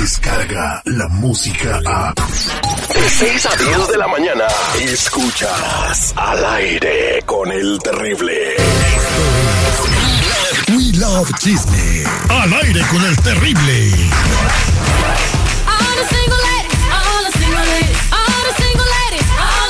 Descarga la música a. De 6 a 10 de la mañana. Escuchas al aire con el terrible. We love chisme. Al aire con el terrible.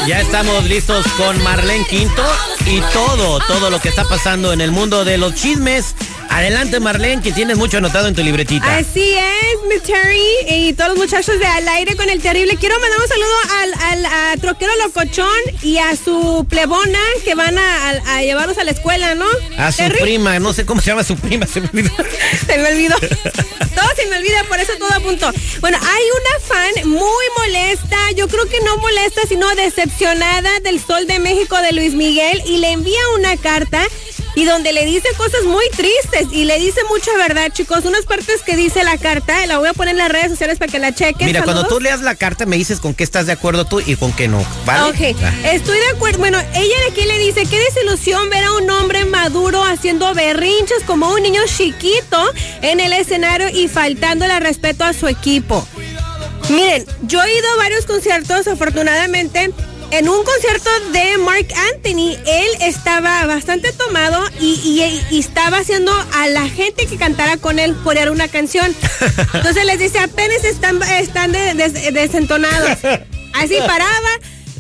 Ya estamos listos con Marlene Quinto y todo, todo lo que está pasando en el mundo de los chismes. Adelante, Marlene, que tienes mucho anotado en tu libretita. Así es, mi Terry y todos los muchachos de Al Aire con el Terrible. Quiero mandar un saludo al, al troquero locochón y a su plebona que van a, llevarlos a la escuela, ¿no? A su prima, no sé cómo se llama su prima, se me olvidó. se me olvidó. todo se me olvida, por eso todo a punto. Bueno, hay una fan muy molesta, yo creo que no molesta, sino decepcionada del Sol de México de Luis Miguel y le envía una carta y donde le dice cosas muy tristes y le dice mucha verdad, chicos. Unas partes que dice la carta, la voy a poner en las redes sociales para que la chequen. Mira, cuando tú leas la carta me dices con qué estás de acuerdo tú y con qué no, ¿vale? Ok, estoy de acuerdo. Bueno, ella de aquí le dice, qué desilusión ver a un hombre maduro haciendo berrinches como un niño chiquito en el escenario y faltando el respeto a su equipo. Miren, yo he ido a varios conciertos, afortunadamente en un concierto de Mark Anthony, él estaba bastante tomado y, estaba haciendo a la gente que cantara con él corear una canción. Entonces les dice, apenas están, están desentonados. Así paraba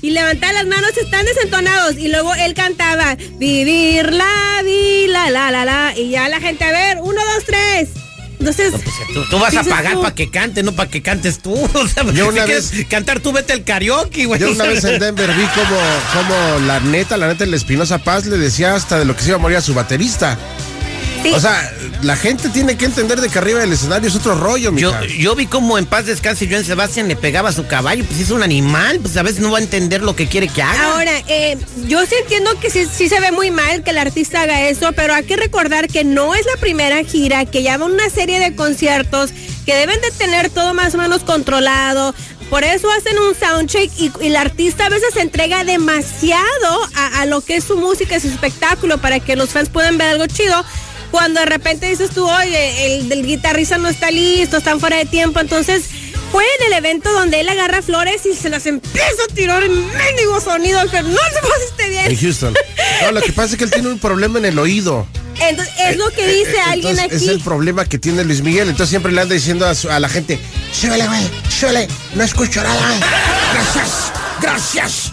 y levantaba las manos, están desentonados. Y luego él cantaba, vivir la vida, la, la, la. Y ya la gente, a ver, uno, dos, tres. Entonces, pues, tú, vas a pagar para que cante, no para que cantes tú. yo una vez cantar tú vete al karaoke, güey. Yo una vez en Denver vi como, como la neta, la neta, el Espinosa Paz le decía hasta de lo que se iba a morir a su baterista. O sea, la gente tiene que entender de que arriba del escenario es otro rollo, yo, yo vi como en paz descanse Joan Sebastián le pegaba a su caballo, pues es un animal, pues a veces no va a entender lo que quiere que haga. Ahora, eh, yo sí entiendo que sí, sí, se ve muy mal que el artista haga eso, pero hay que recordar que no es la primera gira, que lleva una serie de conciertos que deben de tener todo más o menos controlado. Por eso hacen un soundcheck y, y el artista a veces se entrega demasiado a, a lo que es su música, su espectáculo, para que los fans puedan ver algo chido cuando de repente dices tú, oye, el del guitarrista no está listo, están fuera de tiempo, entonces fue en el evento donde él agarra flores y se las empieza a tirar en mendigo sonido que no se pusiste bien. En Houston. No, lo que pasa es que él tiene un problema en el oído. Entonces, es lo que dice eh, alguien aquí. Es el problema que tiene Luis Miguel. Entonces siempre le anda diciendo a, la gente, súbele, güey, súbele, no escucho nada. Gracias, gracias.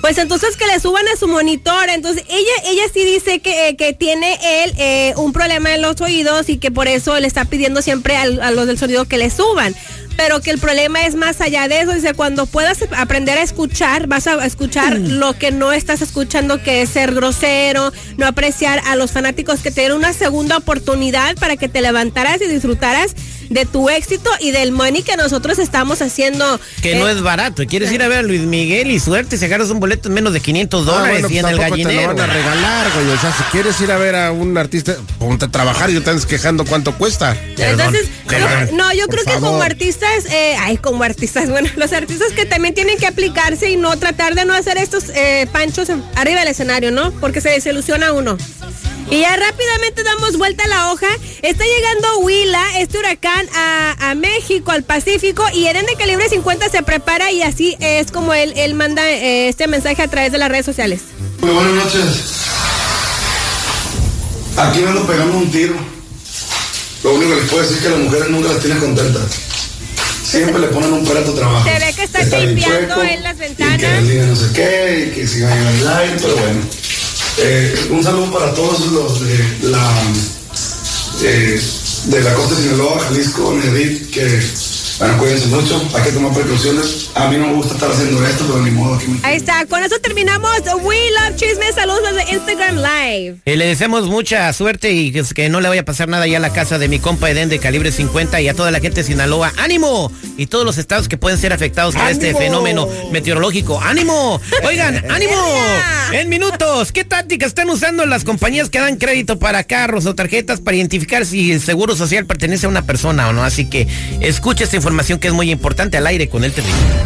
Pues entonces que le suban a su monitor. Entonces ella, ella sí dice que, eh, que tiene él eh, un problema en los oídos y que por eso le está pidiendo siempre a, los del sonido que le suban pero que el problema es más allá de eso. Dice, cuando puedas aprender a escuchar, vas a escuchar mm. lo que no estás escuchando, que es ser grosero, no apreciar a los fanáticos que te una segunda oportunidad para que te levantaras y disfrutaras de tu éxito y del money que nosotros estamos haciendo. Que no eh, es barato. Quieres ir a ver a Luis Miguel y suerte, si agarras un boleto en menos de 500 ah, dólares y en el gallinero. Te lo van a regalar, güey. O sea, si quieres ir a ver a un artista, ponte a trabajar y te estás quejando cuánto cuesta. Entonces, no, yo creo que como artistas, eh, ay, como artistas, bueno, los artistas que también tienen que aplicarse y no tratar de no hacer estos eh, panchos arriba del escenario, ¿no? Porque se desilusiona uno. Y ya rápidamente damos vuelta a la hoja. Está llegando Huila, este huracán, a, México, al Pacífico, y Eren de calibre 50 se prepara y así es como él, él manda eh, este mensaje a través de las redes sociales. Muy buenas noches. Aquí me ando pegando un tiro. Lo único que les puedo decir es que las mujeres nunca las tienen contentas. Siempre le ponen un pelo trabajo. Se ve que está, limpiando en las ventanas. Y que no sé qué, y que sigan en el aire, pero bueno. Eh, un saludo para todos los de la, eh, de la costa de Sinaloa, Jalisco, Nedit, que bueno, cuídense mucho, hay que tomar precauciones. A mí no me gusta estar haciendo esto, pero ni modo. Aquí Ahí está, con eso terminamos. We Love Chisme. Saludos desde Instagram Live. Y le deseamos mucha suerte y que, no le vaya a pasar nada ya a la casa de mi compa Eden de calibre 50 y a toda la gente de Sinaloa. ¡Ánimo! Y todos los estados que pueden ser afectados por este fenómeno meteorológico. ¡Ánimo! Oigan, ¡ánimo! En minutos, ¿qué tácticas están usando las compañías que dan crédito para carros o tarjetas para identificar si el seguro social pertenece a una persona o no? Así que escuche esta información que es muy importante al aire con el terrible.